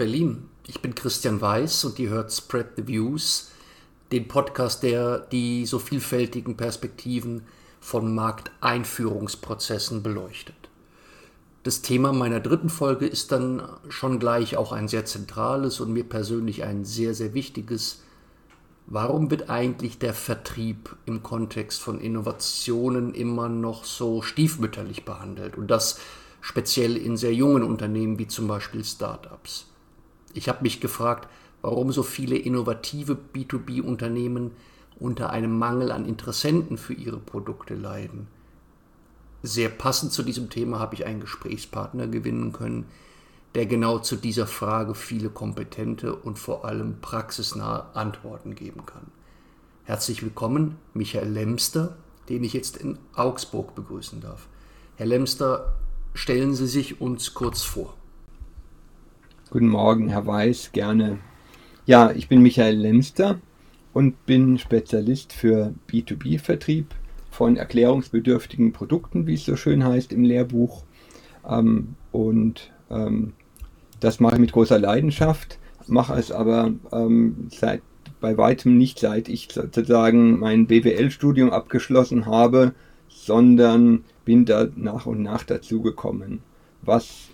Berlin. Ich bin Christian Weiß und ihr hört Spread the Views, den Podcast, der die so vielfältigen Perspektiven von Markteinführungsprozessen beleuchtet. Das Thema meiner dritten Folge ist dann schon gleich auch ein sehr zentrales und mir persönlich ein sehr, sehr wichtiges. Warum wird eigentlich der Vertrieb im Kontext von Innovationen immer noch so stiefmütterlich behandelt? Und das speziell in sehr jungen Unternehmen wie zum Beispiel Startups. Ich habe mich gefragt, warum so viele innovative B2B-Unternehmen unter einem Mangel an Interessenten für ihre Produkte leiden. Sehr passend zu diesem Thema habe ich einen Gesprächspartner gewinnen können, der genau zu dieser Frage viele kompetente und vor allem praxisnahe Antworten geben kann. Herzlich willkommen, Michael Lemster, den ich jetzt in Augsburg begrüßen darf. Herr Lemster, Stellen Sie sich uns kurz vor. Guten Morgen, Herr Weiß, gerne. Ja, ich bin Michael Lemster und bin Spezialist für B2B-Vertrieb von erklärungsbedürftigen Produkten, wie es so schön heißt im Lehrbuch. Ähm, und ähm, das mache ich mit großer Leidenschaft, mache es aber ähm, seit bei weitem nicht seit ich sozusagen mein BWL-Studium abgeschlossen habe, sondern bin da nach und nach dazugekommen, was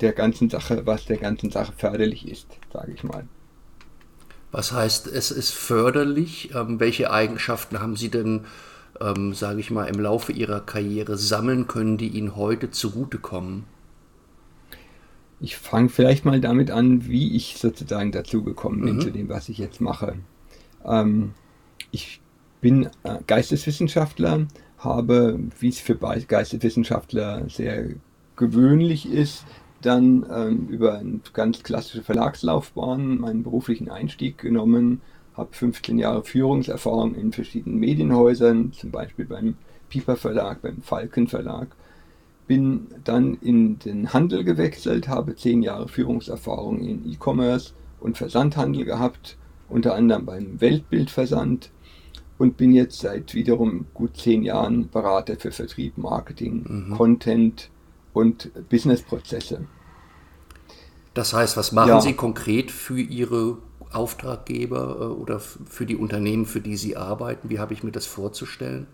der ganzen Sache, was der ganzen Sache förderlich ist, sage ich mal. Was heißt, es ist förderlich? Ähm, welche Eigenschaften haben Sie denn, ähm, sage ich mal, im Laufe Ihrer Karriere sammeln können, die Ihnen heute zugutekommen? Ich fange vielleicht mal damit an, wie ich sozusagen dazugekommen bin mhm. zu dem, was ich jetzt mache. Ähm, ich bin äh, Geisteswissenschaftler, habe, wie es für Geisteswissenschaftler sehr gewöhnlich ist, dann ähm, über eine ganz klassische Verlagslaufbahn meinen beruflichen Einstieg genommen, habe 15 Jahre Führungserfahrung in verschiedenen Medienhäusern, zum Beispiel beim Piper Verlag, beim Falken Verlag, bin dann in den Handel gewechselt, habe 10 Jahre Führungserfahrung in E-Commerce und Versandhandel gehabt, unter anderem beim Weltbildversand und bin jetzt seit wiederum gut zehn Jahren Berater für Vertrieb, Marketing, mhm. Content und Businessprozesse. Das heißt, was machen ja. Sie konkret für Ihre Auftraggeber äh, oder für die Unternehmen, für die Sie arbeiten? Wie habe ich mir das vorzustellen?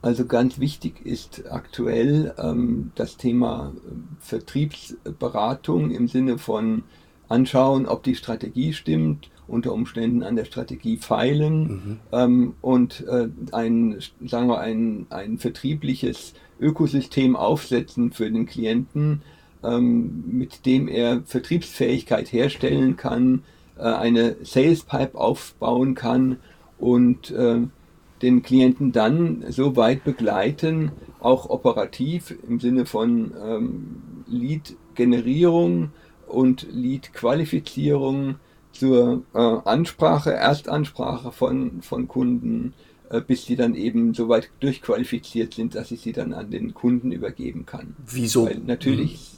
Also ganz wichtig ist aktuell ähm, das Thema äh, Vertriebsberatung im Sinne von anschauen, ob die Strategie stimmt, unter Umständen an der Strategie feilen mhm. ähm, und äh, ein, sagen wir, ein, ein vertriebliches Ökosystem aufsetzen für den Klienten, ähm, mit dem er Vertriebsfähigkeit herstellen kann, äh, eine Sales Pipe aufbauen kann und äh, den Klienten dann so weit begleiten, auch operativ im Sinne von ähm, Lead-Generierung und Lead-Qualifizierung, zur äh, Ansprache, Erstansprache von, von Kunden, bis sie dann eben so weit durchqualifiziert sind, dass ich sie dann an den Kunden übergeben kann. Wieso? Weil natürlich.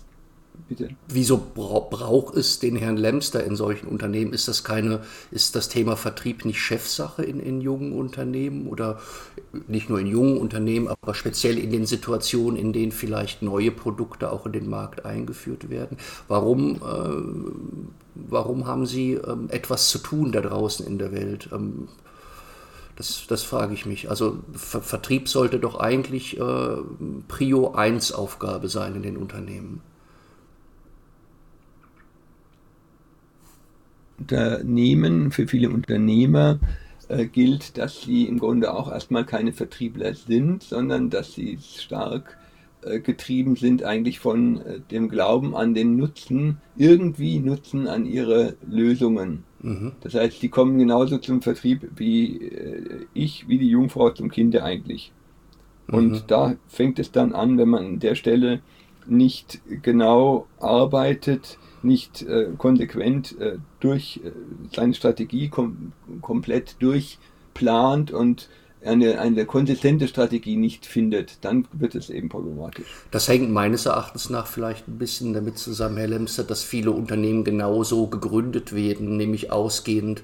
Bitte. Wieso braucht es den Herrn Lemster in solchen Unternehmen? Ist das keine, ist das Thema Vertrieb nicht Chefsache in, in jungen Unternehmen oder nicht nur in jungen Unternehmen, aber speziell in den Situationen, in denen vielleicht neue Produkte auch in den Markt eingeführt werden? Warum äh, warum haben sie ähm, etwas zu tun da draußen in der Welt? Ähm, das, das frage ich mich. Also Ver Vertrieb sollte doch eigentlich äh, Prio 1 Aufgabe sein in den Unternehmen. Unternehmen, für viele Unternehmer äh, gilt, dass sie im Grunde auch erstmal keine Vertriebler sind, sondern dass sie stark äh, getrieben sind eigentlich von äh, dem Glauben an den Nutzen, irgendwie Nutzen an ihre Lösungen. Mhm. Das heißt, die kommen genauso zum Vertrieb wie äh, ich, wie die Jungfrau zum Kinde eigentlich. Und mhm. da fängt es dann an, wenn man an der Stelle nicht genau arbeitet, nicht äh, konsequent äh, durch äh, seine Strategie kom komplett durchplant und eine, eine konsistente Strategie nicht findet, dann wird es eben problematisch. Das hängt meines Erachtens nach vielleicht ein bisschen damit zusammen, Herr Lemster, dass viele Unternehmen genauso gegründet werden, nämlich ausgehend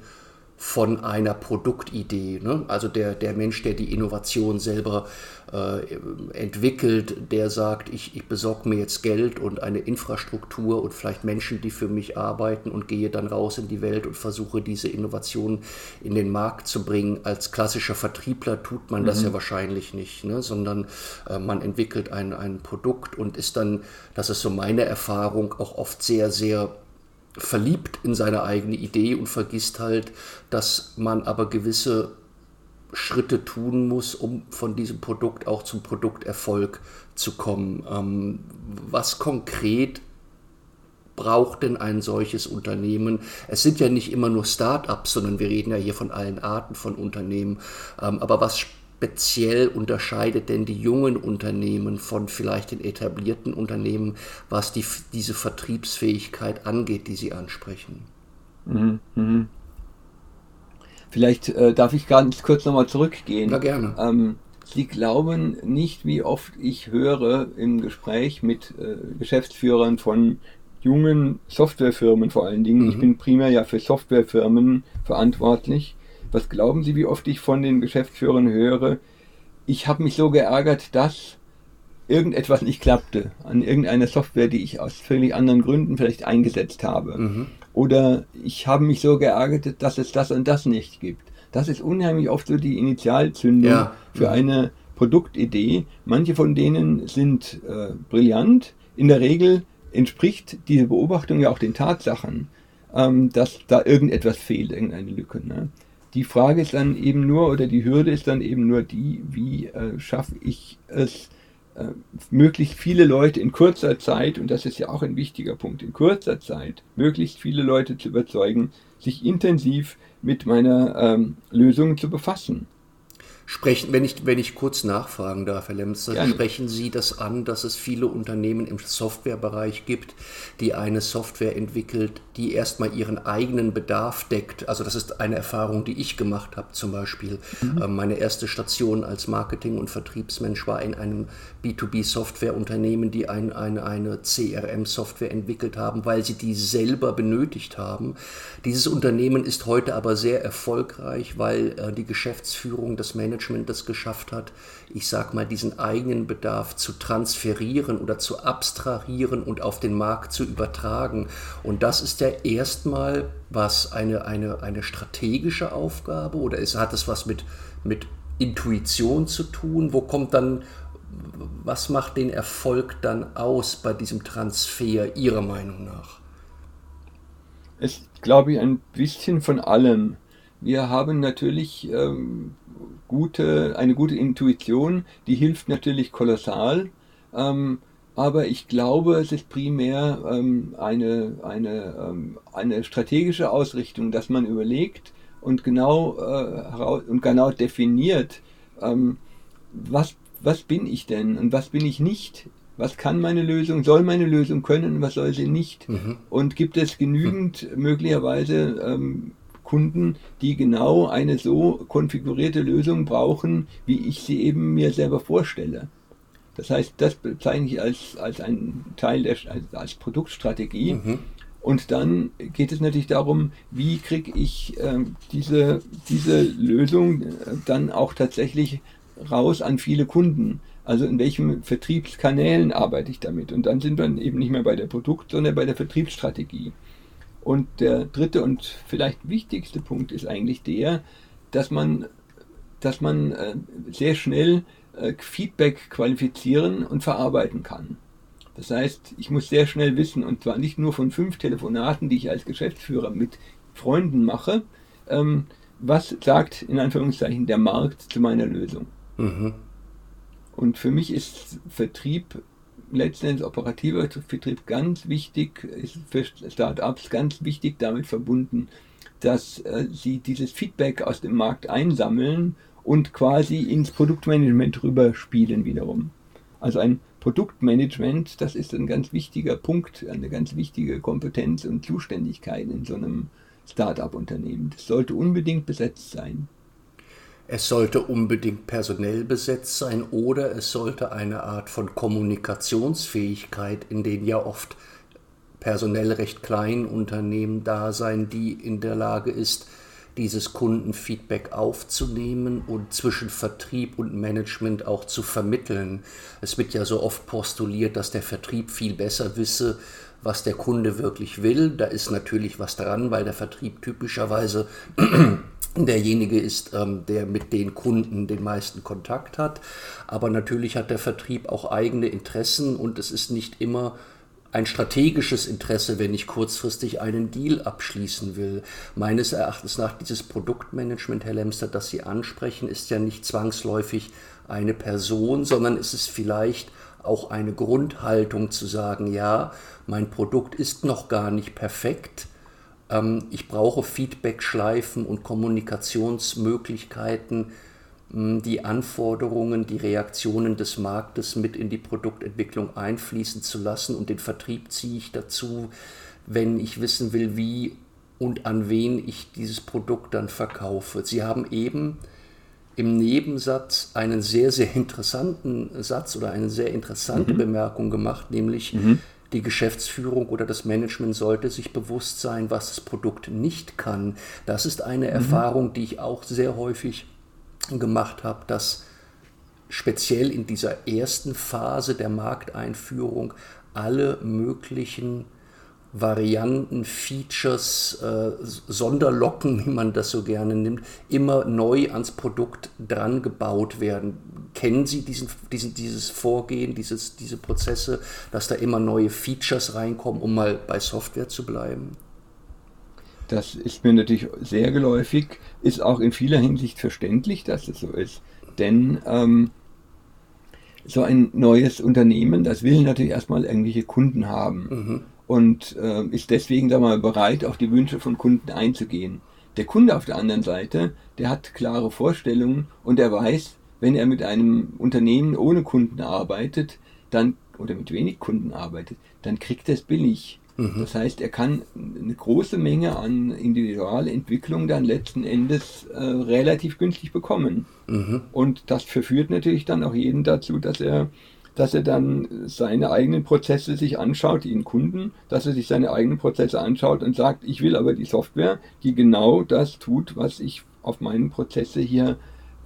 von einer Produktidee. Ne? Also der, der Mensch, der die Innovation selber äh, entwickelt, der sagt, ich, ich besorge mir jetzt Geld und eine Infrastruktur und vielleicht Menschen, die für mich arbeiten und gehe dann raus in die Welt und versuche diese Innovation in den Markt zu bringen. Als klassischer Vertriebler tut man mhm. das ja wahrscheinlich nicht, ne? sondern äh, man entwickelt ein, ein Produkt und ist dann, das ist so meine Erfahrung, auch oft sehr, sehr verliebt in seine eigene Idee und vergisst halt, dass man aber gewisse Schritte tun muss, um von diesem Produkt auch zum Produkterfolg zu kommen. Ähm, was konkret braucht denn ein solches Unternehmen? Es sind ja nicht immer nur Start-ups, sondern wir reden ja hier von allen Arten von Unternehmen. Ähm, aber was speziell unterscheidet denn die jungen Unternehmen von vielleicht den etablierten Unternehmen, was die, diese Vertriebsfähigkeit angeht, die Sie ansprechen? Mhm. mhm. Vielleicht äh, darf ich ganz kurz nochmal zurückgehen. Na gerne. Ähm, Sie glauben nicht, wie oft ich höre im Gespräch mit äh, Geschäftsführern von jungen Softwarefirmen vor allen Dingen. Mhm. Ich bin primär ja für Softwarefirmen verantwortlich. Was glauben Sie, wie oft ich von den Geschäftsführern höre? Ich habe mich so geärgert, dass irgendetwas nicht klappte an irgendeiner Software, die ich aus völlig anderen Gründen vielleicht eingesetzt habe. Mhm. Oder ich habe mich so geärgert, dass es das und das nicht gibt. Das ist unheimlich oft so die Initialzündung ja. für eine Produktidee. Manche von denen sind äh, brillant. In der Regel entspricht diese Beobachtung ja auch den Tatsachen, ähm, dass da irgendetwas fehlt, irgendeine Lücke. Ne? Die Frage ist dann eben nur, oder die Hürde ist dann eben nur die, wie äh, schaffe ich es, äh, möglichst viele Leute in kurzer Zeit, und das ist ja auch ein wichtiger Punkt, in kurzer Zeit möglichst viele Leute zu überzeugen, sich intensiv mit meiner ähm, Lösung zu befassen. Sprechen, wenn ich, wenn ich kurz nachfragen darf, Herr Lemster, Gerne. sprechen Sie das an, dass es viele Unternehmen im Softwarebereich gibt, die eine Software entwickelt, die erstmal ihren eigenen Bedarf deckt. Also das ist eine Erfahrung, die ich gemacht habe zum Beispiel. Mhm. Ähm, meine erste Station als Marketing- und Vertriebsmensch war in einem B2B-Softwareunternehmen, die ein, ein, eine CRM-Software entwickelt haben, weil sie die selber benötigt haben. Dieses Unternehmen ist heute aber sehr erfolgreich, weil äh, die Geschäftsführung, das Management Management das geschafft hat, ich sag mal, diesen eigenen Bedarf zu transferieren oder zu abstrahieren und auf den Markt zu übertragen. Und das ist ja erstmal was eine, eine, eine strategische Aufgabe oder ist, hat es was mit, mit Intuition zu tun? Wo kommt dann, was macht den Erfolg dann aus bei diesem Transfer Ihrer Meinung nach? Es glaube ich ein bisschen von allem. Wir haben natürlich ähm, gute, eine gute Intuition, die hilft natürlich kolossal. Ähm, aber ich glaube, es ist primär ähm, eine, eine, ähm, eine strategische Ausrichtung, dass man überlegt und genau, äh, und genau definiert, ähm, was, was bin ich denn und was bin ich nicht. Was kann meine Lösung, soll meine Lösung können was soll sie nicht? Mhm. Und gibt es genügend mhm. möglicherweise ähm, Kunden, die genau eine so konfigurierte Lösung brauchen, wie ich sie eben mir selber vorstelle. Das heißt, das bezeichne ich als, als einen Teil der als, als Produktstrategie. Mhm. Und dann geht es natürlich darum, wie kriege ich äh, diese, diese Lösung äh, dann auch tatsächlich raus an viele Kunden. Also in welchen Vertriebskanälen arbeite ich damit? Und dann sind wir eben nicht mehr bei der Produkt, sondern bei der Vertriebsstrategie. Und der dritte und vielleicht wichtigste Punkt ist eigentlich der, dass man, dass man äh, sehr schnell äh, Feedback qualifizieren und verarbeiten kann. Das heißt, ich muss sehr schnell wissen, und zwar nicht nur von fünf Telefonaten, die ich als Geschäftsführer mit Freunden mache, ähm, was sagt in Anführungszeichen der Markt zu meiner Lösung. Mhm. Und für mich ist Vertrieb letzten Endes operativer Vertrieb ganz wichtig, ist für Startups ganz wichtig damit verbunden, dass äh, sie dieses Feedback aus dem Markt einsammeln und quasi ins Produktmanagement rüberspielen wiederum. Also ein Produktmanagement, das ist ein ganz wichtiger Punkt, eine ganz wichtige Kompetenz und Zuständigkeit in so einem Startup-Unternehmen. Das sollte unbedingt besetzt sein. Es sollte unbedingt personell besetzt sein oder es sollte eine Art von Kommunikationsfähigkeit in den ja oft personell recht kleinen Unternehmen da sein, die in der Lage ist, dieses Kundenfeedback aufzunehmen und zwischen Vertrieb und Management auch zu vermitteln. Es wird ja so oft postuliert, dass der Vertrieb viel besser wisse, was der Kunde wirklich will. Da ist natürlich was dran, weil der Vertrieb typischerweise derjenige ist, ähm, der mit den Kunden den meisten Kontakt hat. Aber natürlich hat der Vertrieb auch eigene Interessen und es ist nicht immer ein strategisches Interesse, wenn ich kurzfristig einen Deal abschließen will. Meines Erachtens nach dieses Produktmanagement, Herr Lemster, das Sie ansprechen, ist ja nicht zwangsläufig eine Person, sondern ist es vielleicht auch eine Grundhaltung zu sagen, ja, mein Produkt ist noch gar nicht perfekt, ich brauche Feedback-Schleifen und Kommunikationsmöglichkeiten, die Anforderungen, die Reaktionen des Marktes mit in die Produktentwicklung einfließen zu lassen und den Vertrieb ziehe ich dazu, wenn ich wissen will, wie und an wen ich dieses Produkt dann verkaufe. Sie haben eben im Nebensatz einen sehr, sehr interessanten Satz oder eine sehr interessante mhm. Bemerkung gemacht, nämlich mhm die Geschäftsführung oder das Management sollte sich bewusst sein, was das Produkt nicht kann. Das ist eine mhm. Erfahrung, die ich auch sehr häufig gemacht habe, dass speziell in dieser ersten Phase der Markteinführung alle möglichen Varianten, Features, äh, Sonderlocken, wie man das so gerne nimmt, immer neu ans Produkt dran gebaut werden. Kennen Sie diesen, diesen, dieses Vorgehen, dieses, diese Prozesse, dass da immer neue Features reinkommen, um mal bei Software zu bleiben? Das ist mir natürlich sehr geläufig, ist auch in vieler Hinsicht verständlich, dass es so ist. Denn ähm, so ein neues Unternehmen, das will natürlich erstmal irgendwelche Kunden haben. Mhm und äh, ist deswegen da mal bereit, auf die Wünsche von Kunden einzugehen. Der Kunde auf der anderen Seite, der hat klare Vorstellungen und er weiß, wenn er mit einem Unternehmen ohne Kunden arbeitet, dann oder mit wenig Kunden arbeitet, dann kriegt er es billig. Mhm. Das heißt, er kann eine große Menge an Individualentwicklung dann letzten Endes äh, relativ günstig bekommen. Mhm. Und das verführt natürlich dann auch jeden dazu, dass er dass er dann seine eigenen Prozesse sich anschaut, ihn Kunden, dass er sich seine eigenen Prozesse anschaut und sagt, ich will aber die Software, die genau das tut, was ich auf meinen Prozesse hier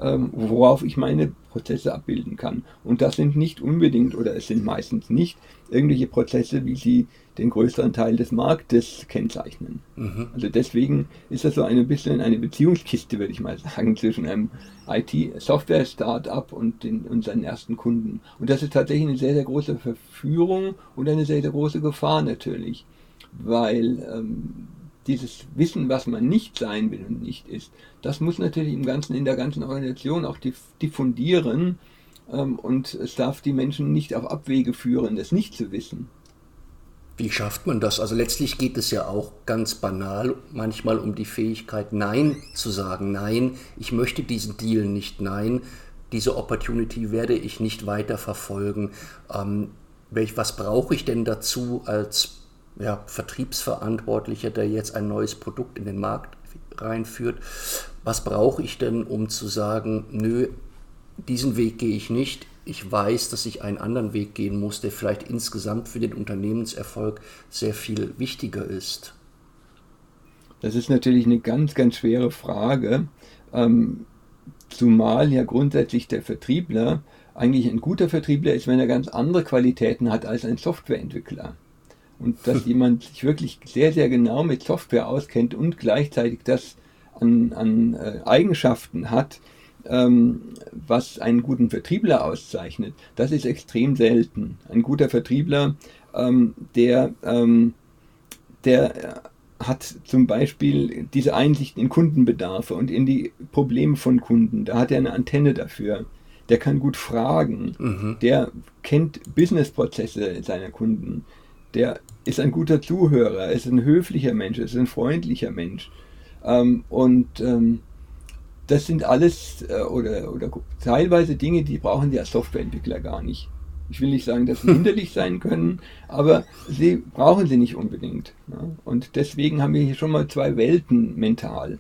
ähm, worauf ich meine Prozesse abbilden kann. Und das sind nicht unbedingt oder es sind meistens nicht irgendwelche Prozesse, wie sie den größeren Teil des Marktes kennzeichnen. Mhm. Also deswegen ist das so ein bisschen eine Beziehungskiste, würde ich mal sagen, zwischen einem IT-Software-Startup und, und seinen ersten Kunden. Und das ist tatsächlich eine sehr, sehr große Verführung und eine sehr, sehr große Gefahr natürlich, weil ähm, dieses Wissen, was man nicht sein will und nicht ist, das muss natürlich im ganzen, in der ganzen Organisation auch diffundieren ähm, und es darf die Menschen nicht auf Abwege führen, das nicht zu wissen. Wie schafft man das? Also letztlich geht es ja auch ganz banal manchmal um die Fähigkeit, Nein zu sagen. Nein, ich möchte diesen Deal nicht. Nein, diese Opportunity werde ich nicht weiter verfolgen. Ähm, welch, was brauche ich denn dazu als ja, Vertriebsverantwortlicher, der jetzt ein neues Produkt in den Markt reinführt. Was brauche ich denn, um zu sagen, nö, diesen Weg gehe ich nicht. Ich weiß, dass ich einen anderen Weg gehen muss, der vielleicht insgesamt für den Unternehmenserfolg sehr viel wichtiger ist. Das ist natürlich eine ganz, ganz schwere Frage, ähm, zumal ja grundsätzlich der Vertriebler eigentlich ein guter Vertriebler ist, wenn er ganz andere Qualitäten hat als ein Softwareentwickler und dass jemand sich wirklich sehr, sehr genau mit Software auskennt und gleichzeitig das an, an äh, Eigenschaften hat, ähm, was einen guten Vertriebler auszeichnet, das ist extrem selten. Ein guter Vertriebler, ähm, der, ähm, der hat zum Beispiel diese Einsicht in Kundenbedarfe und in die Probleme von Kunden. Da hat er eine Antenne dafür. Der kann gut fragen. Mhm. Der kennt Businessprozesse seiner Kunden der ist ein guter Zuhörer, ist ein höflicher Mensch, ist ein freundlicher Mensch. Ähm, und ähm, das sind alles äh, oder, oder teilweise Dinge, die brauchen als Softwareentwickler gar nicht. Ich will nicht sagen, dass sie hinderlich sein können, aber sie brauchen sie nicht unbedingt. Ja? Und deswegen haben wir hier schon mal zwei Welten mental.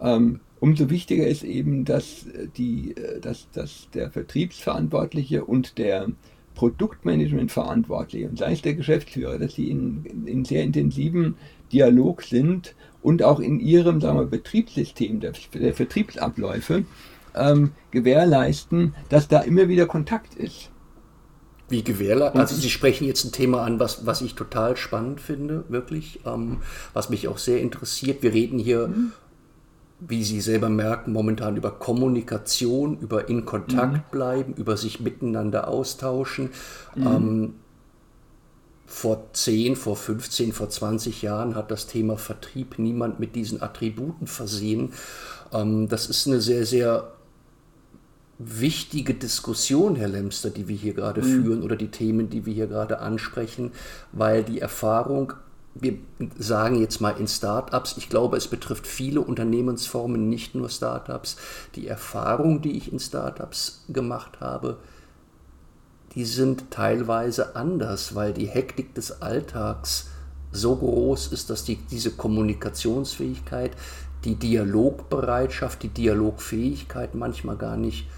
Ähm, umso wichtiger ist eben, dass, die, äh, dass, dass der Vertriebsverantwortliche und der Produktmanagement verantwortlich und sei es der Geschäftsführer, dass sie in, in sehr intensiven Dialog sind und auch in ihrem sagen wir, Betriebssystem der, der Vertriebsabläufe ähm, gewährleisten, dass da immer wieder Kontakt ist. Wie gewährleistet? Also Sie sprechen jetzt ein Thema an, was, was ich total spannend finde, wirklich, ähm, was mich auch sehr interessiert. Wir reden hier, mhm. wie Sie selber merken, momentan über Kommunikation, über in Kontakt mhm. bleiben, über sich miteinander austauschen. Mhm. Ähm, vor 10, vor 15, vor 20 Jahren hat das Thema Vertrieb niemand mit diesen Attributen versehen. Ähm, das ist eine sehr, sehr wichtige Diskussion, Herr Lemster, die wir hier gerade mhm. führen oder die Themen, die wir hier gerade ansprechen, weil die Erfahrung, wir sagen jetzt mal in Startups, ich glaube, es betrifft viele Unternehmensformen, nicht nur Startups, die Erfahrung, die ich in Startups gemacht habe, die sind teilweise anders, weil die Hektik des Alltags so groß ist, dass die, diese Kommunikationsfähigkeit, die Dialogbereitschaft, die Dialogfähigkeit manchmal gar nicht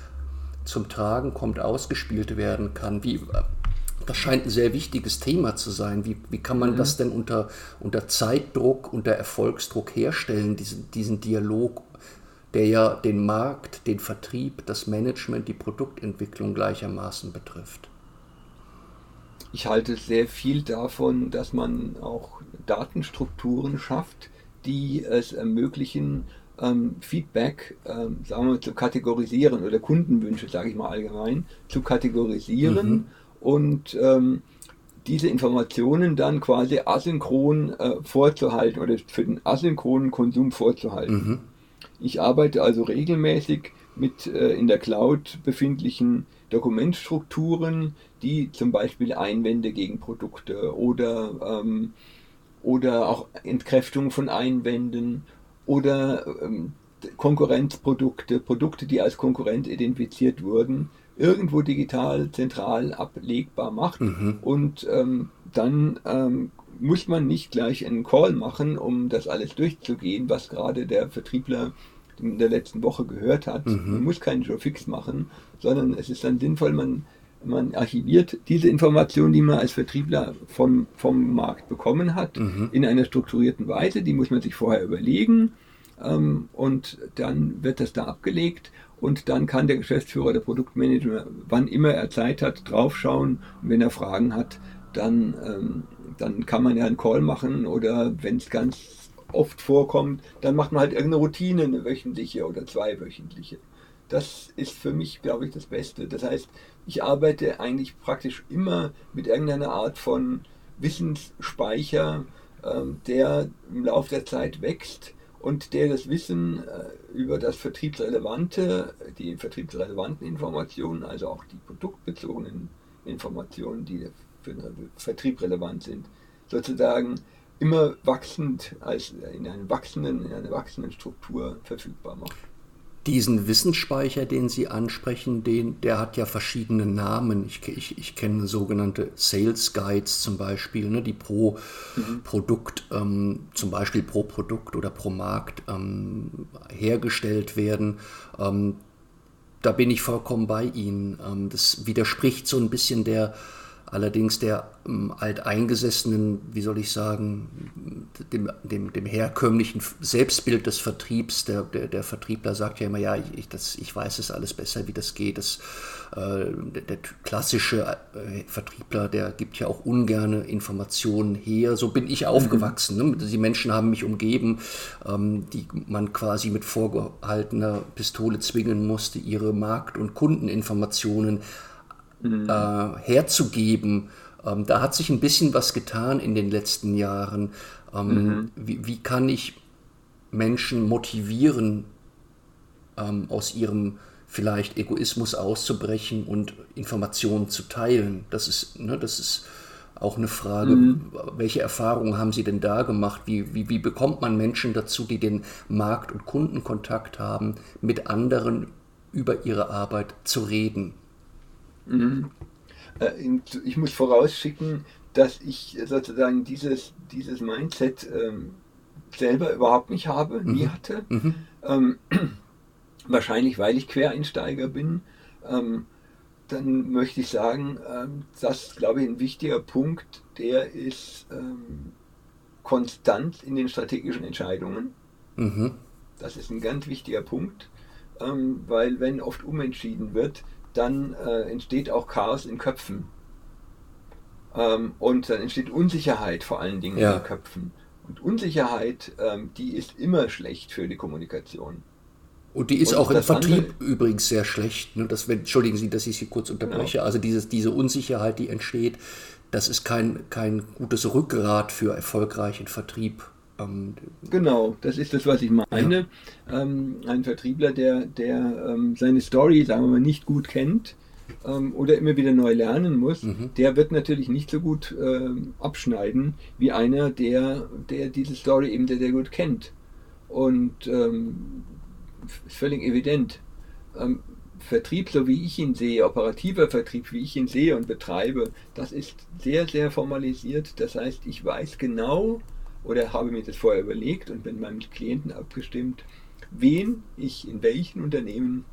zum Tragen kommt, ausgespielt werden kann. Wie, das scheint ein sehr wichtiges Thema zu sein. Wie, wie kann man mhm. das denn unter, unter Zeitdruck, unter Erfolgsdruck herstellen, diesen, diesen Dialog, der ja den Markt, den Vertrieb, das Management, die Produktentwicklung gleichermaßen betrifft? Ich halte sehr viel davon, dass man auch Datenstrukturen schafft, die es ermöglichen, ähm, Feedback, ähm, sagen wir, zu kategorisieren oder Kundenwünsche, sage ich mal allgemein, zu kategorisieren mhm. und ähm, diese Informationen dann quasi asynchron äh, vorzuhalten oder für den asynchronen Konsum vorzuhalten. Mhm. Ich arbeite also regelmäßig mit äh, in der Cloud befindlichen Dokumentstrukturen, die zum Beispiel Einwände gegen Produkte oder, ähm, oder auch Entkräftung von Einwänden oder ähm, Konkurrenzprodukte, Produkte, die als Konkurrent identifiziert wurden, irgendwo digital zentral ablegbar macht. Mhm. Und ähm, dann ähm, muss man nicht gleich einen Call machen, um das alles durchzugehen, was gerade der Vertriebler in der letzten Woche gehört hat. Mhm. Man muss keinen Joe Fix machen, sondern es ist dann sinnvoll, man, man archiviert diese Informationen, die man als Vertriebler vom, vom Markt bekommen hat, mhm. in einer strukturierten Weise. Die muss man sich vorher überlegen ähm, und dann wird das da abgelegt und dann kann der Geschäftsführer, der Produktmanager, wann immer er Zeit hat, draufschauen und wenn er Fragen hat, dann, ähm, dann kann man ja einen Call machen oder wenn es ganz oft vorkommt, dann macht man halt irgendeine Routine, eine wöchentliche oder zweiwöchentliche. Das ist für mich, glaube ich, das Beste. Das heißt, ich arbeite eigentlich praktisch immer mit irgendeiner Art von Wissensspeicher, ähm, der im Laufe der Zeit wächst und der das Wissen äh, über das vertriebsrelevante, die vertriebsrelevanten Informationen, also auch die produktbezogenen Informationen, die für den Vertrieb relevant sind, sozusagen immer wachsend als in, einem wachsenden, in einer wachsenden Struktur verfügbar macht. Diesen Wissensspeicher, den Sie ansprechen, den, der hat ja verschiedene Namen. Ich, ich, ich kenne sogenannte Sales Guides zum Beispiel, ne, die pro mhm. Produkt, ähm, zum Beispiel pro Produkt oder pro Markt ähm, hergestellt werden. Ähm, da bin ich vollkommen bei Ihnen. Ähm, das widerspricht so ein bisschen der allerdings der ähm, alteingesessenen, wie soll ich sagen, dem, dem, dem herkömmlichen Selbstbild des Vertriebs. Der, der, der Vertriebler sagt ja immer, ja, ich, das, ich weiß es alles besser, wie das geht. Das, äh, der, der, klassische äh, Vertriebler, der gibt ja auch ungerne Informationen her. So bin ich aufgewachsen. Ne? Die Menschen haben mich umgeben, ähm, die man quasi mit vorgehaltener Pistole zwingen musste, ihre Markt- und Kundeninformationen mhm. äh, herzugeben. Ähm, da hat sich ein bisschen was getan in den letzten Jahren. Ähm, mhm. wie, wie, kann ich Menschen motivieren, ähm, aus ihrem vielleicht Egoismus auszubrechen und Informationen zu teilen? Das ist, ne, das ist auch eine Frage, mhm. welche Erfahrungen haben Sie denn da gemacht? Wie, wie, wie bekommt man Menschen dazu, die den Markt- und Kundenkontakt haben, mit anderen über ihre Arbeit zu reden? Mhm. Äh, ich muss vorausschicken, dass ich sozusagen dieses, dieses Mindset ähm, selber überhaupt nicht habe, mhm. nie hatte. Mhm. Ähm, wahrscheinlich, weil ich Quereinsteiger bin. Ähm, dann möchte ich sagen, ähm, das glaube ich ein wichtiger Punkt, der ist ähm, Konstanz in den strategischen Entscheidungen. Mhm. Das ist ein ganz wichtiger Punkt, ähm, weil wenn oft umentschieden wird, dann äh, entsteht auch Chaos in Köpfen. Ähm, und dann entsteht Unsicherheit vor allen Dingen ja. in den Köpfen. Und Unsicherheit, ähm, die ist immer schlecht für die Kommunikation. Und die ist und auch im Vertrieb andere, übrigens sehr schlecht. Ne? Das, wenn, entschuldigen Sie, dass ich Sie kurz unterbreche. Genau. Also dieses, diese Unsicherheit, die entsteht, das ist kein, kein gutes Rückgrat für erfolgreichen Vertrieb. Ähm, genau, das ist das, was ich meine. Ja. Ähm, ein Vertriebler, der, der ähm, seine Story, sagen wir mal, nicht gut kennt ähm, oder immer wieder neu lernen muss, mhm. der wird natürlich nicht so gut ähm, abschneiden wie einer, der, der diese Story eben sehr, sehr gut kennt. Und ähm, ist völlig evident. Vertrieb, so wie ich ihn sehe, operativer Vertrieb, wie ich ihn sehe und betreibe, das ist sehr, sehr formalisiert. Das heißt, ich weiß genau oder habe mir das vorher überlegt und bin mit meinem Klienten abgestimmt, wen ich in welchen Unternehmen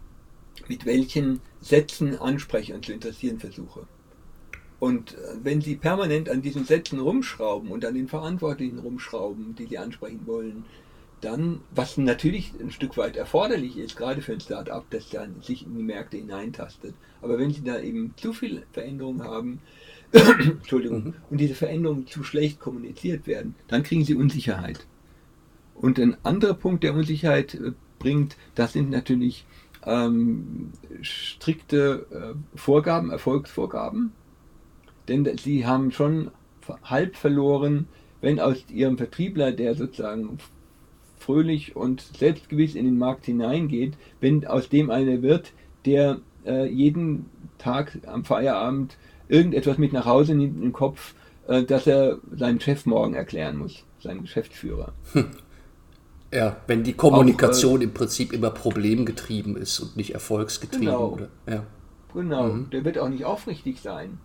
mit welchen Sätzen anspreche und zu interessieren versuche. Und äh, wenn Sie permanent an diesen Sätzen rumschrauben und an den Verantwortlichen rumschrauben, die Sie ansprechen wollen, dann, was natürlich ein Stück weit erforderlich ist, gerade für ein Start-up, das dann sich in die Märkte hineintastet. Aber wenn Sie da eben zu viel Veränderungen haben, Entschuldigung, mhm. und diese Veränderungen zu schlecht kommuniziert werden, dann kriegen Sie Unsicherheit. Und ein anderer Punkt, der Unsicherheit äh, bringt, das sind natürlich ähm, strikte äh, Vorgaben, Erfolgsvorgaben. Denn Sie haben schon halb verloren, wenn aus Ihrem Vertriebler, der sozusagen fröhlich und selbstgewiss in den Markt hineingeht, wenn aus dem einer wird, der äh, jeden Tag am Feierabend irgendetwas mit nach Hause nimmt im Kopf, äh, dass er seinem Chef morgen erklären muss, seinem Geschäftsführer. Hm. Ja, wenn die Kommunikation Auch, äh, im Prinzip immer problemgetrieben ist und nicht erfolgsgetrieben. Genau. Oder? Ja. Genau, mhm. der wird auch nicht aufrichtig sein.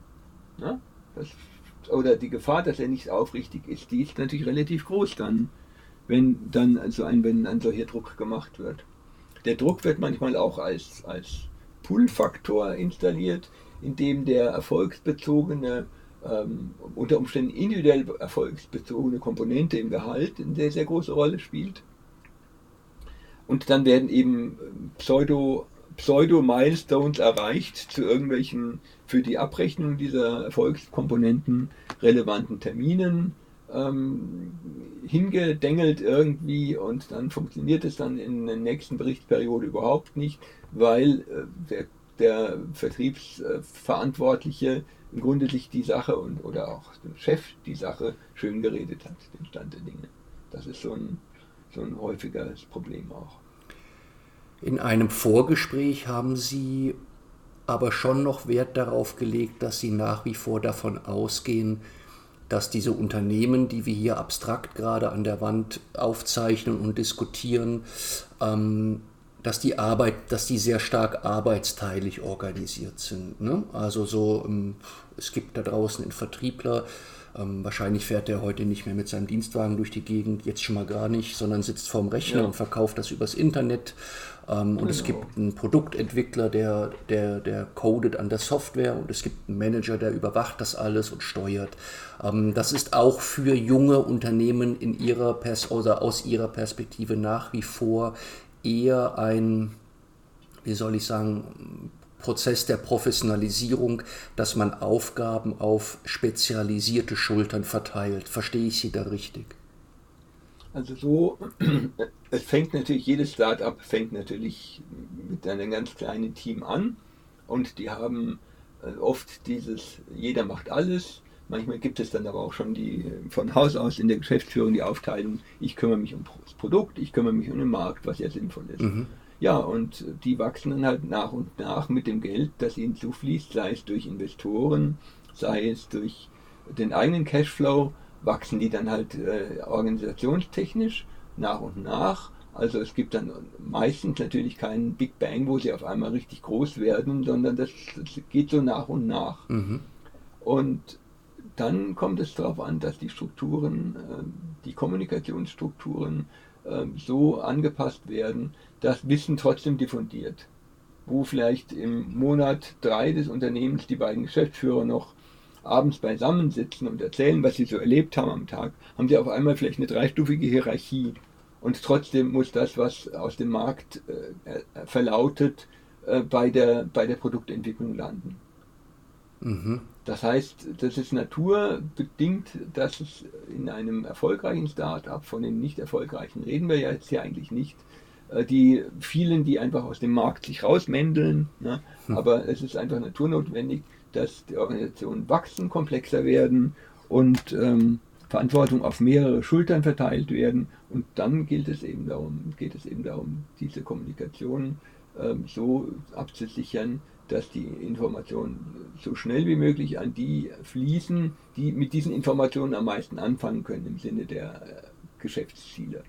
Ne? Das, oder die Gefahr, dass er nicht aufrichtig ist, die ist natürlich relativ groß dann wenn dann also ein, wenn ein solcher Druck gemacht wird. Der Druck wird manchmal auch als, als Pull-Faktor installiert, indem der erfolgsbezogene, ähm, unter Umständen individuell erfolgsbezogene Komponente im Gehalt eine sehr, sehr große Rolle spielt. Und dann werden eben Pseudo, Pseudo-Milestones erreicht zu irgendwelchen für die Abrechnung dieser Erfolgskomponenten relevanten Terminen ähm, hingedengelt irgendwie und dann funktioniert es dann in der nächsten Berichtsperiode überhaupt nicht, weil äh, der, der Vertriebsverantwortliche im Grunde sich die Sache und oder auch der Chef die Sache schön geredet hat, den Stand der Dinge. Das ist so ein, so ein häufiges Problem auch. In einem Vorgespräch haben Sie aber schon noch Wert darauf gelegt, dass Sie nach wie vor davon ausgehen, dass diese Unternehmen, die wir hier abstrakt gerade an der Wand aufzeichnen und diskutieren, ähm, dass die Arbeit, dass die sehr stark arbeitsteilig organisiert sind. Ne? Also so, ähm, es gibt da draußen einen Vertriebler, ähm, wahrscheinlich fährt der heute nicht mehr mit seinem Dienstwagen durch die Gegend, jetzt schon mal gar nicht, sondern sitzt vorm Rechner ja. und verkauft das übers Internet. Ähm, und es genau. gibt einen Produktentwickler, der, der, der codet an der Software und es gibt einen Manager, der überwacht das alles und steuert. Ähm, das ist auch für junge Unternehmen in ihrer Pers oder aus ihrer Perspektive nach wie vor eher ein, wie soll ich sagen, Prozess der Professionalisierung, dass man Aufgaben auf spezialisierte Schultern verteilt. Verstehe ich Sie da richtig? Also so, es fängt natürlich, jedes Startup fängt natürlich mit einem ganz kleinen Team an und die haben äh, oft dieses, jeder macht alles. Manchmal gibt es dann aber auch schon die von Haus aus in der Geschäftsführung die Aufteilung, ich kümmere mich um das Produkt, ich kümmere mich um den Markt, was ja sinnvoll ist. Mhm. Ja, und die wachsen dann halt nach und nach mit dem Geld, das ihnen zufließt, sei es durch Investoren, sei es durch den eigenen Cashflow, wachsen die dann halt äh, organisationstechnisch nach und nach. Also es gibt dann meistens natürlich keinen Big Bang, wo sie auf einmal richtig groß werden, sondern das, das geht so nach und nach. Mhm. Und dann kommt es darauf an, dass die Strukturen, äh, die Kommunikationsstrukturen äh, so angepasst werden, dass Wissen trotzdem diffundiert. Wo vielleicht im Monat drei des Unternehmens die beiden Geschäftsführer noch abends beisammensitzen und erzählen, was sie so erlebt haben am Tag, haben sie auf einmal vielleicht eine dreistufige Hierarchie. Und trotzdem muss das, was aus dem Markt äh, verlautet, äh, bei, der, bei der Produktentwicklung landen. Mhm. Das heißt, das ist naturbedingt, dass es in einem erfolgreichen Start-up, von den nicht erfolgreichen reden wir ja jetzt hier eigentlich nicht, äh, die vielen, die einfach aus dem Markt sich rausmändeln, ne? hm. aber es ist einfach naturnotwendig, dass die Organisationen wachsen, komplexer werden und ähm, Verantwortung auf mehrere Schultern verteilt werden und dann gilt es eben darum, geht es eben darum, diese Kommunikation ähm, so abzusichern, dass die Informationen so schnell wie möglich an die fließen, die mit diesen Informationen am meisten anfangen können im Sinne der äh, Geschäftsziele.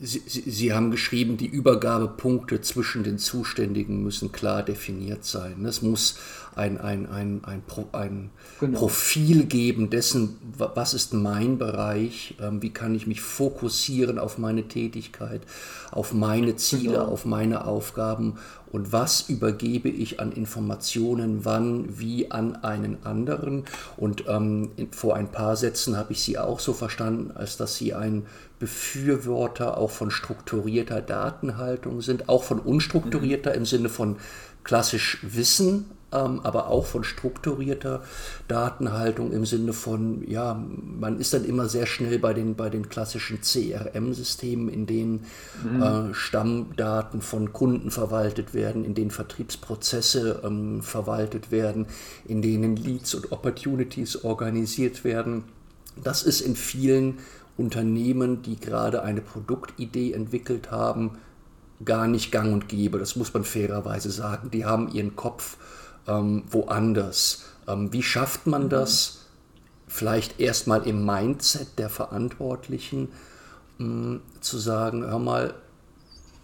Sie, Sie, Sie, haben geschrieben, die Übergabepunkte zwischen den Zuständigen müssen klar definiert sein. Es muss ein, ein, ein, ein, ein genau. Profil geben dessen, was ist mein Bereich, ähm, wie kann ich mich fokussieren auf meine Tätigkeit, auf meine Ziele, genau. auf meine Aufgaben und was übergebe ich an Informationen, wann, wie an einen anderen. Und ähm, vor ein paar Sätzen habe ich Sie auch so verstanden, als dass Sie ein Befürworter auch von strukturierter Datenhaltung sind, auch von unstrukturierter mhm. im Sinne von klassisch Wissen aber auch von strukturierter Datenhaltung im Sinne von, ja, man ist dann immer sehr schnell bei den, bei den klassischen CRM-Systemen, in denen mhm. äh, Stammdaten von Kunden verwaltet werden, in denen Vertriebsprozesse ähm, verwaltet werden, in denen Leads und Opportunities organisiert werden. Das ist in vielen Unternehmen, die gerade eine Produktidee entwickelt haben, gar nicht gang und gäbe. Das muss man fairerweise sagen. Die haben ihren Kopf ähm, woanders. Ähm, wie schafft man mhm. das? Vielleicht erstmal im Mindset der Verantwortlichen mh, mm, zu sagen, hör mal,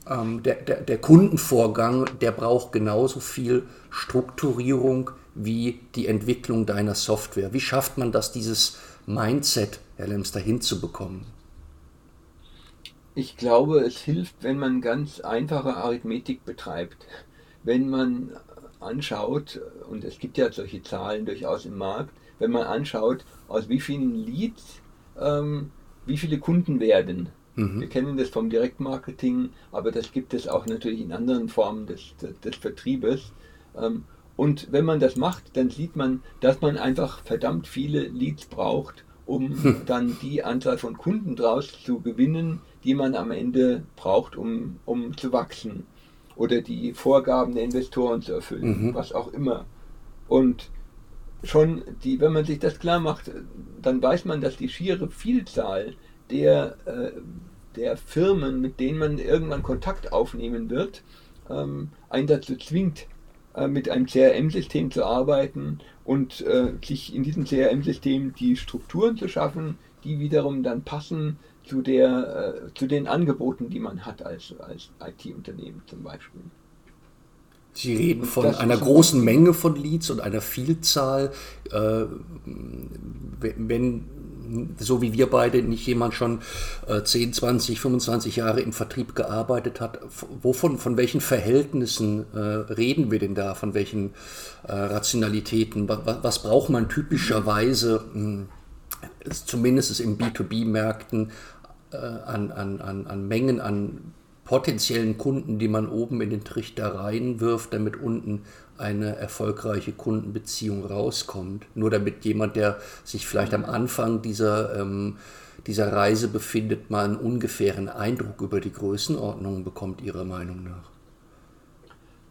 ähm, der, der, der Kundenvorgang, der braucht genauso viel Strukturierung wie die Entwicklung deiner Software. Wie schafft man das, dieses Mindset, Herr Lemster, hinzubekommen? Ich glaube, es hilft, wenn man ganz einfache Arithmetik betreibt. Wenn man anschaut, und es gibt ja solche Zahlen durchaus im Markt, wenn man anschaut, aus wie vielen Leads ähm, wie viele Kunden werden. Mhm. Wir kennen das vom Direktmarketing, aber das gibt es auch natürlich in anderen Formen des, des, des Vertriebes. Ähm, und wenn man das macht, dann sieht man, dass man einfach verdammt viele Leads braucht, um hm. dann die Anzahl von Kunden draus zu gewinnen, die man am Ende braucht, um, um zu wachsen oder die Vorgaben der Investoren zu erfüllen, mhm. was auch immer. Und schon, die, wenn man sich das klar macht, dann weiß man, dass die schiere Vielzahl der, äh, der Firmen, mit denen man irgendwann Kontakt aufnehmen wird, ähm, einen dazu zwingt, äh, mit einem CRM-System zu arbeiten und äh, sich in diesem CRM-System die Strukturen zu schaffen, die wiederum dann passen zu, der, äh, zu den Angeboten, die man hat als, als IT-Unternehmen zum Beispiel. Sie reden von einer großen Menge von Leads und einer Vielzahl. Äh, wenn, so wie wir beide, nicht jemand schon äh, 10, 20, 25 Jahre im Vertrieb gearbeitet hat, wovon, von welchen Verhältnissen äh, reden wir denn da? Von welchen äh, Rationalitäten? Was, was, braucht man typischerweise? Mh, zumindest in B2B-Märkten äh, an, an, an, an Mengen an potenziellen Kunden, die man oben in den Trichter reinwirft, damit unten eine erfolgreiche Kundenbeziehung rauskommt. Nur damit jemand, der sich vielleicht am Anfang dieser, ähm, dieser Reise befindet, mal einen ungefähren Eindruck über die Größenordnung bekommt, Ihrer Meinung nach.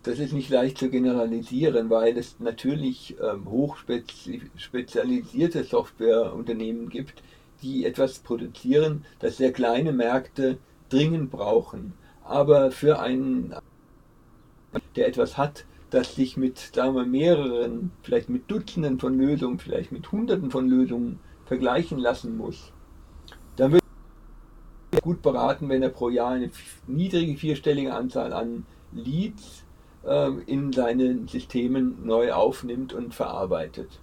Das ist nicht leicht zu generalisieren, weil es natürlich ähm, hochspezialisierte Softwareunternehmen gibt, die etwas produzieren, das sehr kleine Märkte dringend brauchen. Aber für einen, der etwas hat, das sich mit sagen wir, mehreren, vielleicht mit Dutzenden von Lösungen, vielleicht mit Hunderten von Lösungen vergleichen lassen muss, dann wird er gut beraten, wenn er pro Jahr eine niedrige vierstellige Anzahl an Leads äh, in seinen Systemen neu aufnimmt und verarbeitet.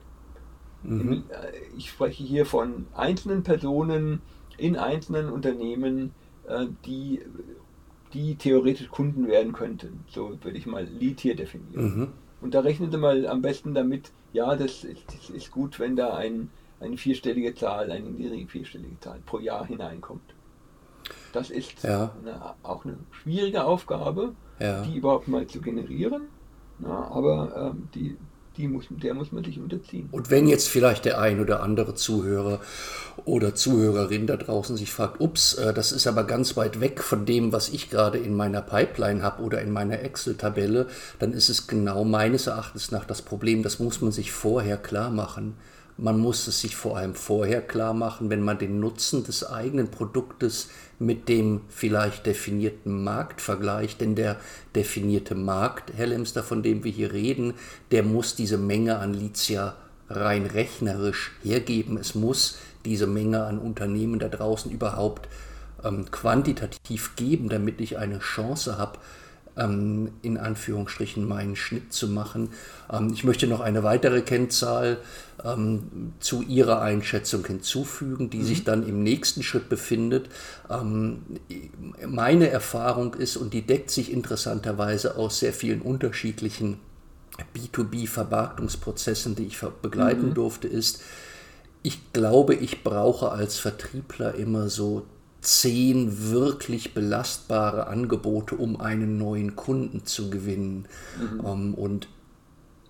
Mhm. Äh, ich spreche hier von einzelnen Personen in einzelnen Unternehmen, äh, die, die theoretisch Kunden werden könnten. So würde ich mal Lead hier definieren. Mhm. Und da rechnen Sie mal am besten damit, ja, das ist, das ist gut, wenn da ein, eine vierstellige Zahl, eine niedrige vierstellige Zahl pro Jahr hineinkommt. Das ist ja. eine, auch eine schwierige Aufgabe, ja. die überhaupt mal zu generieren. Na, aber ähm, die, die muss, der muss man sich unterziehen. Und wenn jetzt vielleicht der ein oder andere Zuhörer oder Zuhörerin da draußen sich fragt, ups, äh, das ist aber ganz weit weg von dem, was ich gerade in meiner Pipeline habe oder in meiner Excel-Tabelle, dann ist es genau meines Erachtens nach das Problem, das muss man sich vorher klar machen. Man muss es sich vor allem vorher klar machen, wenn man den Nutzen des eigenen Produktes mit dem vielleicht definierten Markt vergleicht. Denn der definierte Markt, Herr Lemster, von dem wir hier reden, der muss diese Menge an ja rein rechnerisch hergeben. Es muss diese Menge an Unternehmen da draußen überhaupt ähm, quantitativ geben, damit ich eine Chance habe, ähm, in Anführungsstrichen meinen Schnitt zu machen. Ähm, ich möchte noch eine weitere Kennzahl ähm, zu Ihrer Einschätzung hinzufügen, die mhm. sich dann im nächsten Schritt befindet. Ähm, meine Erfahrung ist, und die deckt sich interessanterweise aus sehr vielen unterschiedlichen B2B-Vermarktungsprozessen, die ich begleiten mhm. durfte, ist, ich glaube, ich brauche als Vertriebler immer so zehn wirklich belastbare Angebote, um einen neuen Kunden zu gewinnen. Mhm. Ähm, und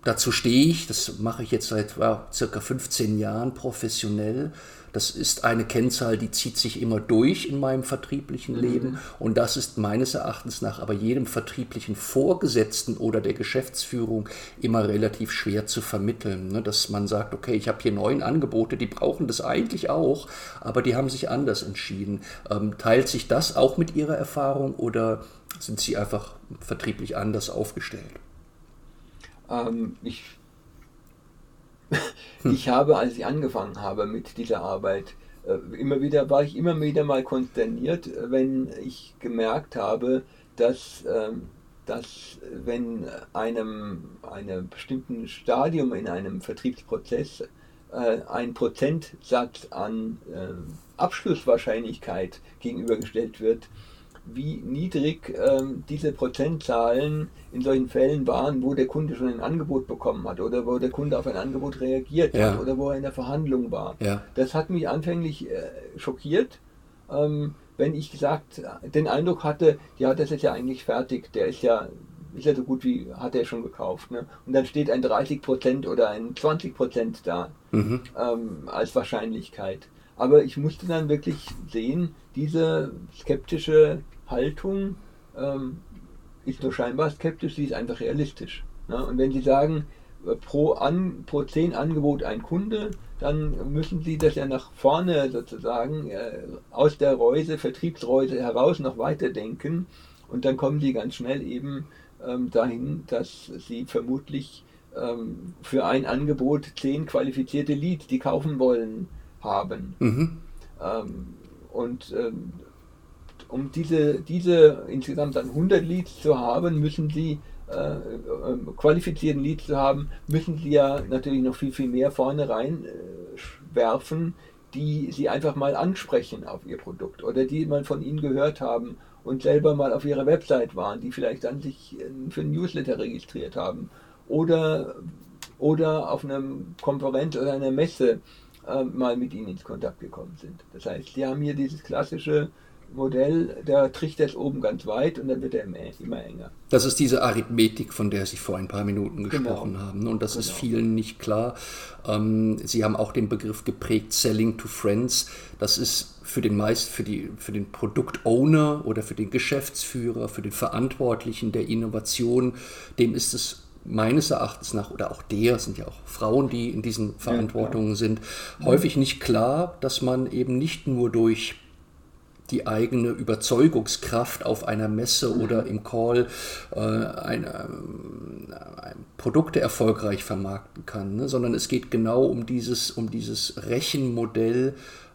dazu stehe ich, das mache ich jetzt seit ja, circa 15 Jahren professionell. Das ist eine Kennzahl, die zieht sich immer durch in meinem vertrieblichen mhm. Leben. Und das ist meines Erachtens nach aber jedem vertrieblichen Vorgesetzten oder der Geschäftsführung immer relativ schwer zu vermitteln. Ne? Dass man sagt, okay, ich habe hier neun Angebote, die brauchen das eigentlich auch, aber die haben sich anders entschieden. Ähm, teilt sich das auch mit Ihrer Erfahrung oder sind Sie einfach vertrieblich anders aufgestellt? Ähm, ich ich habe, als ich angefangen habe mit dieser Arbeit, äh, immer wieder war ich immer wieder mal konsterniert, wenn ich gemerkt habe, dass, ähm, dass wenn einem einem bestimmten Stadium in einem Vertriebsprozess äh, ein Prozentsatz an äh, Abschlusswahrscheinlichkeit gegenübergestellt wird, wie niedrig ähm, diese Prozentzahlen in solchen Fällen waren, wo der Kunde schon ein Angebot bekommen hat oder wo der Kunde auf ein Angebot reagiert ja. hat oder wo er in der Verhandlung war. Ja. Das hat mich anfänglich äh, schockiert, ähm, wenn ich gesagt, den Eindruck hatte, ja, das ist ja eigentlich fertig, der ist ja, ist ja so gut wie, hat er schon gekauft. Ne? Und dann steht ein 30% oder ein 20% da mhm. ähm, als Wahrscheinlichkeit. Aber ich musste dann wirklich sehen, diese skeptische Haltung ähm, ist nur scheinbar skeptisch, sie ist einfach realistisch. Ne? Und wenn Sie sagen, äh, pro, an, pro 10 Angebot ein Kunde, dann müssen Sie das ja nach vorne sozusagen äh, aus der Reuse, Vertriebsreuse heraus noch weiterdenken. Und dann kommen Sie ganz schnell eben ähm, dahin, dass Sie vermutlich ähm, für ein Angebot 10 qualifizierte Leads, die kaufen wollen, haben. Mhm. Ähm, und ähm, um diese, diese insgesamt dann 100 Leads zu haben, müssen Sie äh, äh, qualifizierten Leads zu haben, müssen Sie ja natürlich noch viel, viel mehr vorne rein äh, werfen, die Sie einfach mal ansprechen auf Ihr Produkt oder die mal von Ihnen gehört haben und selber mal auf Ihrer Website waren, die vielleicht dann sich für ein Newsletter registriert haben oder, oder auf einem Konferenz oder einer Messe äh, mal mit ihnen ins Kontakt gekommen sind. Das heißt, die haben hier dieses klassische Modell, der Trichter ist oben ganz weit und dann wird er immer enger. Das ist diese Arithmetik, von der Sie vor ein paar Minuten genau. gesprochen genau. haben. Und das genau. ist vielen nicht klar. Ähm, Sie haben auch den Begriff geprägt, Selling to Friends. Das ist für den meist, für, die, für den Produktowner oder für den Geschäftsführer, für den Verantwortlichen der Innovation, dem ist es meines Erachtens nach, oder auch der, sind ja auch Frauen, die in diesen Verantwortungen ja, sind, häufig nicht klar, dass man eben nicht nur durch die eigene Überzeugungskraft auf einer Messe mhm. oder im Call äh, eine, äh, Produkte erfolgreich vermarkten kann, ne? sondern es geht genau um dieses, um dieses Rechenmodell,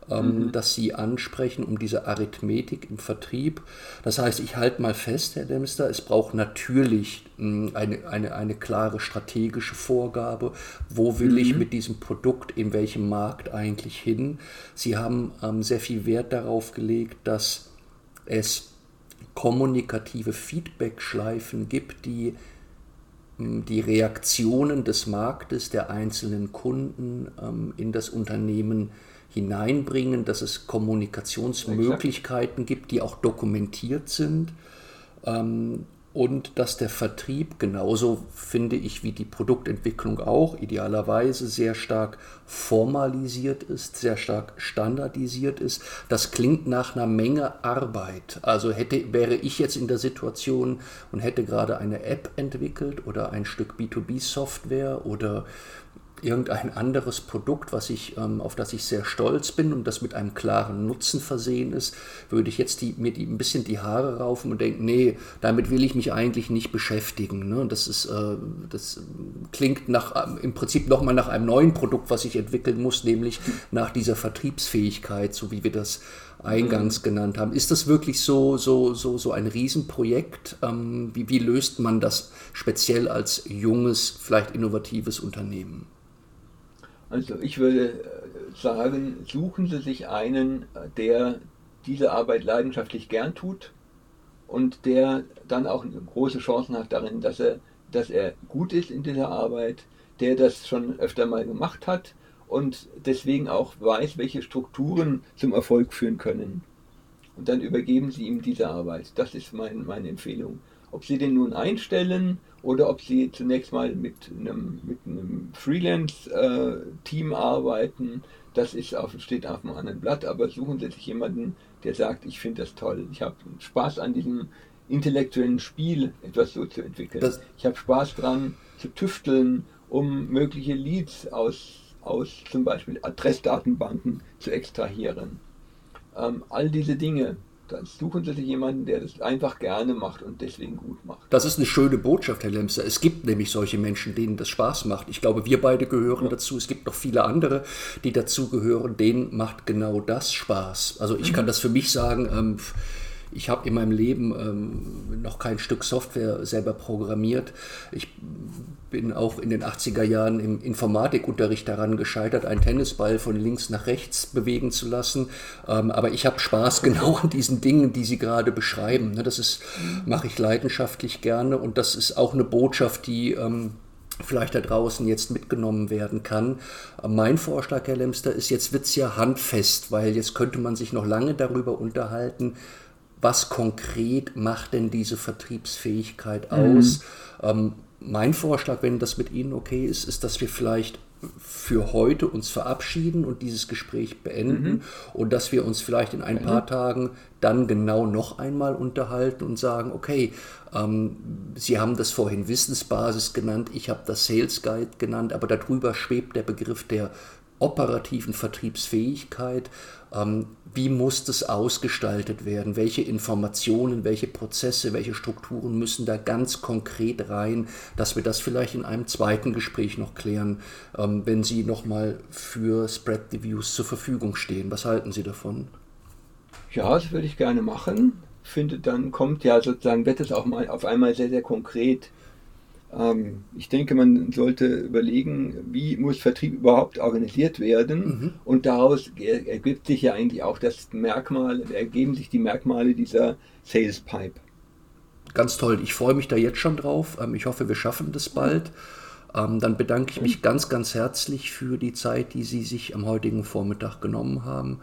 ähm, mhm. das Sie ansprechen, um diese Arithmetik im Vertrieb. Das heißt, ich halte mal fest, Herr Dempster, es braucht natürlich hm, eine, eine, eine klare strategische Vorgabe. Wo will mhm. ich mit diesem Produkt in welchem Markt eigentlich hin? Sie haben ähm, sehr viel Wert darauf gelegt, dass es kommunikative Feedback-Schleifen gibt, die die Reaktionen des Marktes, der einzelnen Kunden ähm, in das Unternehmen hineinbringen, dass es Kommunikationsmöglichkeiten gibt, die auch dokumentiert sind ähm, und dass der Vertrieb genauso, finde ich, wie die Produktentwicklung auch, idealerweise sehr stark formalisiert ist, sehr stark standardisiert ist. Das klingt nach einer Menge Arbeit. Also hätte, wäre ich jetzt in der Situation und hätte gerade eine App entwickelt oder ein Stück B2B-Software oder irgendein anderes Produkt, was ich, ähm, auf das ich sehr stolz bin und das mit einem klaren Nutzen versehen ist, würde ich jetzt die, mir die, ein bisschen die Haare raufen und denken, nee, damit will ich mich eigentlich nicht beschäftigen. Ne? Das, ist, äh, das klingt nach, ähm, im Prinzip nochmal nach einem neuen Produkt, was ich entwickeln muss, nämlich nach dieser Vertriebsfähigkeit, so wie wir das eingangs mhm. genannt haben. Ist das wirklich so, so, so, so ein Riesenprojekt? Ähm, wie, wie löst man das speziell als junges, vielleicht innovatives Unternehmen? Also ich würde äh, sagen, suchen Sie sich einen, äh, der diese Arbeit leidenschaftlich gern tut und der dann auch große Chancen hat darin, dass er, dass er gut ist in dieser Arbeit, der das schon öfter mal gemacht hat und deswegen auch weiß, welche Strukturen zum Erfolg führen können. Und dann übergeben Sie ihm diese Arbeit. Das ist mein, meine Empfehlung. Ob Sie den nun einstellen oder ob Sie zunächst mal mit einem, mit einem Freelance-Team äh, arbeiten, das ist auf, steht auf einem anderen Blatt, aber suchen Sie sich jemanden, der sagt, ich finde das toll, ich habe Spaß an diesem intellektuellen Spiel, etwas so zu entwickeln. Das ich habe Spaß dran zu tüfteln, um mögliche Leads aus, aus zum Beispiel Adressdatenbanken zu extrahieren. Ähm, all diese Dinge, dann suchen Sie sich jemanden, der das einfach gerne macht und deswegen gut macht. Das ist eine schöne Botschaft, Herr Lemser. Es gibt nämlich solche Menschen, denen das Spaß macht. Ich glaube, wir beide gehören ja. dazu. Es gibt noch viele andere, die dazu gehören. Denen macht genau das Spaß. Also ich mhm. kann das für mich sagen. Ähm, ich habe in meinem Leben ähm, noch kein Stück Software selber programmiert. Ich bin auch in den 80er Jahren im Informatikunterricht daran gescheitert, einen Tennisball von links nach rechts bewegen zu lassen. Ähm, aber ich habe Spaß genau an diesen Dingen, die Sie gerade beschreiben. Ne, das ist, mache ich leidenschaftlich gerne und das ist auch eine Botschaft, die ähm, vielleicht da draußen jetzt mitgenommen werden kann. Mein Vorschlag, Herr Lemster, ist, jetzt wird es ja handfest, weil jetzt könnte man sich noch lange darüber unterhalten, was konkret macht denn diese Vertriebsfähigkeit aus? Mhm. Ähm, mein Vorschlag, wenn das mit Ihnen okay ist, ist, dass wir vielleicht für heute uns verabschieden und dieses Gespräch beenden mhm. und dass wir uns vielleicht in ein paar Tagen dann genau noch einmal unterhalten und sagen, okay, ähm, Sie haben das vorhin Wissensbasis genannt, ich habe das Sales Guide genannt, aber darüber schwebt der Begriff der operativen Vertriebsfähigkeit. Ähm, wie muss das ausgestaltet werden? Welche Informationen, welche Prozesse, welche Strukturen müssen da ganz konkret rein, dass wir das vielleicht in einem zweiten Gespräch noch klären, ähm, wenn Sie nochmal für Spread Reviews zur Verfügung stehen. Was halten Sie davon? Ja, das würde ich gerne machen. Finde, dann kommt ja sozusagen, wird es auch mal auf einmal sehr, sehr konkret ich denke, man sollte überlegen, wie muss Vertrieb überhaupt organisiert werden. Mhm. Und daraus ergibt sich ja eigentlich auch das Merkmal, ergeben sich die Merkmale dieser Sales Pipe. Ganz toll. Ich freue mich da jetzt schon drauf. Ähm, ich hoffe, wir schaffen das bald. Ähm, dann bedanke ich mich ganz, ganz herzlich für die Zeit, die Sie sich am heutigen Vormittag genommen haben.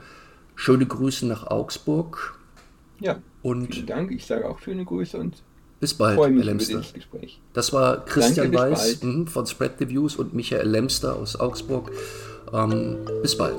Schöne Grüße nach Augsburg. Ja, und vielen Dank. Ich sage auch schöne Grüße und bis bald, Herr Lemster. Das war Christian Danke, Weiß von Spread Reviews und Michael Lemster aus Augsburg. Ähm, bis bald.